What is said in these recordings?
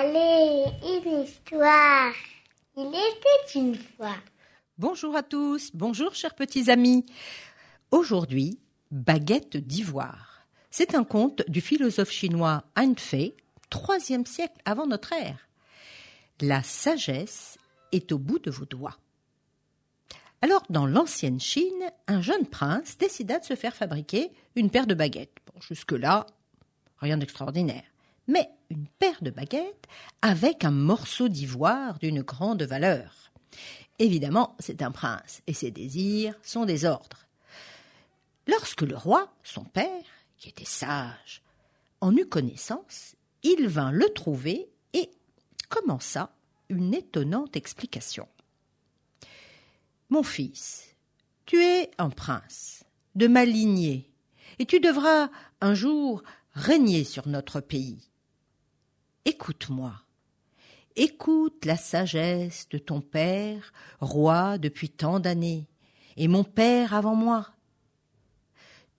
Allez, une histoire. Il était une fois. Bonjour à tous, bonjour chers petits amis. Aujourd'hui, Baguette d'ivoire. C'est un conte du philosophe chinois Han Fei, troisième siècle avant notre ère. La sagesse est au bout de vos doigts. Alors, dans l'ancienne Chine, un jeune prince décida de se faire fabriquer une paire de baguettes. Jusque-là, rien d'extraordinaire. Mais une paire de baguettes avec un morceau d'ivoire d'une grande valeur. Évidemment, c'est un prince, et ses désirs sont des ordres. Lorsque le roi, son père, qui était sage, en eut connaissance, il vint le trouver et commença une étonnante explication. Mon fils, tu es un prince, de ma lignée, et tu devras un jour régner sur notre pays. Écoute-moi. Écoute la sagesse de ton père, roi depuis tant d'années, et mon père avant moi.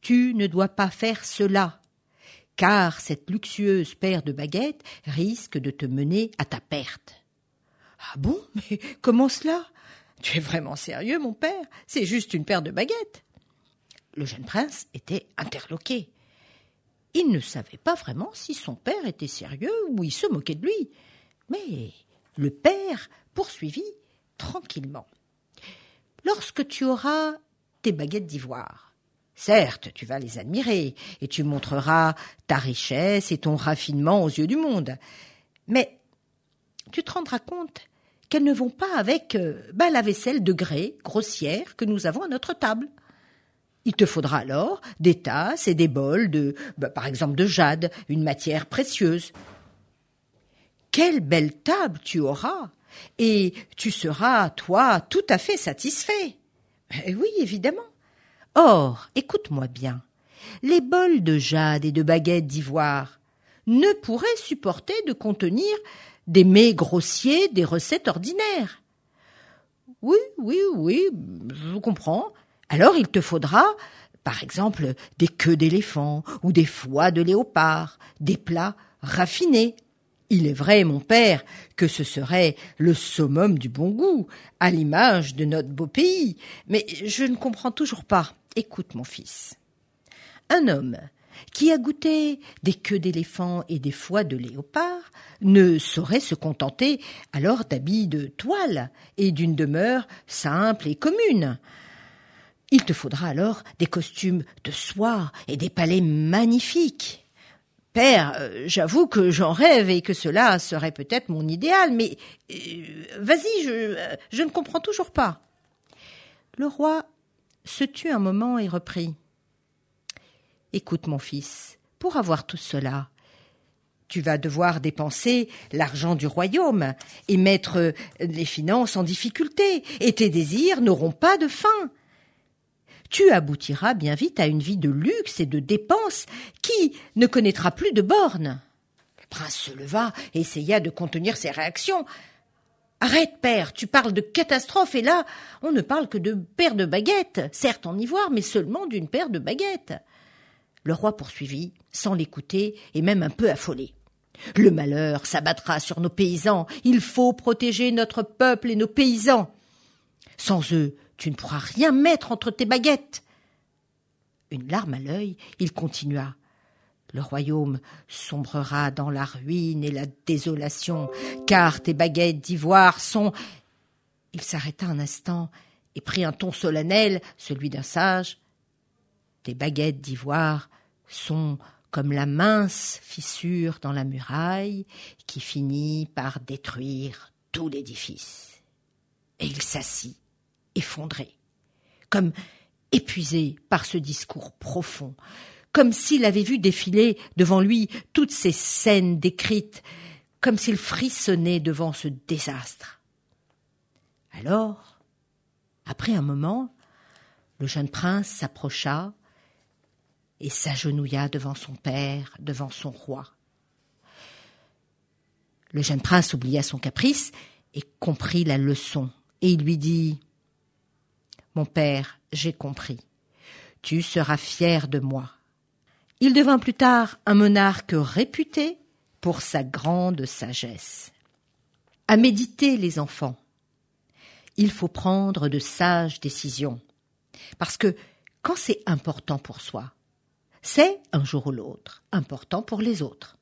Tu ne dois pas faire cela, car cette luxueuse paire de baguettes risque de te mener à ta perte. Ah bon, mais comment cela? Tu es vraiment sérieux, mon père? C'est juste une paire de baguettes. Le jeune prince était interloqué. Il ne savait pas vraiment si son père était sérieux ou il se moquait de lui. Mais le père poursuivit tranquillement. Lorsque tu auras tes baguettes d'ivoire, certes, tu vas les admirer et tu montreras ta richesse et ton raffinement aux yeux du monde. Mais tu te rendras compte qu'elles ne vont pas avec euh, bah, la vaisselle de grès grossière que nous avons à notre table. Il te faudra alors des tasses et des bols de, bah, par exemple, de jade, une matière précieuse. Quelle belle table tu auras et tu seras, toi, tout à fait satisfait. Eh oui, évidemment. Or, écoute-moi bien, les bols de jade et de baguettes d'ivoire ne pourraient supporter de contenir des mets grossiers, des recettes ordinaires. Oui, oui, oui, je comprends. Alors il te faudra, par exemple, des queues d'éléphant ou des foies de léopard, des plats raffinés. Il est vrai, mon père, que ce serait le summum du bon goût, à l'image de notre beau pays, mais je ne comprends toujours pas. Écoute, mon fils. Un homme qui a goûté des queues d'éléphant et des foies de léopard, ne saurait se contenter alors d'habits de toile et d'une demeure simple et commune. Il te faudra alors des costumes de soie et des palais magnifiques. Père, euh, j'avoue que j'en rêve et que cela serait peut-être mon idéal, mais euh, vas-y, euh, je ne comprends toujours pas. Le roi se tut un moment et reprit. Écoute, mon fils, pour avoir tout cela, tu vas devoir dépenser l'argent du royaume et mettre les finances en difficulté, et tes désirs n'auront pas de fin. Tu aboutiras bien vite à une vie de luxe et de dépenses qui ne connaîtra plus de bornes. Le prince se leva et essaya de contenir ses réactions. Arrête, père, tu parles de catastrophe, et là, on ne parle que de paire de baguettes, certes en ivoire, mais seulement d'une paire de baguettes. Le roi poursuivit, sans l'écouter, et même un peu affolé. Le malheur s'abattra sur nos paysans. Il faut protéger notre peuple et nos paysans. Sans eux, tu ne pourras rien mettre entre tes baguettes. Une larme à l'œil, il continua. Le royaume sombrera dans la ruine et la désolation, car tes baguettes d'ivoire sont. Il s'arrêta un instant et prit un ton solennel, celui d'un sage. Tes baguettes d'ivoire sont comme la mince fissure dans la muraille qui finit par détruire tout l'édifice. Et il s'assit, effondré, comme épuisé par ce discours profond, comme s'il avait vu défiler devant lui toutes ces scènes décrites, comme s'il frissonnait devant ce désastre. Alors, après un moment, le jeune prince s'approcha, et s'agenouilla devant son père, devant son roi. Le jeune prince oublia son caprice et comprit la leçon, et il lui dit Mon père, j'ai compris. tu seras fier de moi. Il devint plus tard un monarque réputé pour sa grande sagesse. À méditer, les enfants. Il faut prendre de sages décisions. Parce que quand c'est important pour soi, c'est un jour ou l'autre important pour les autres.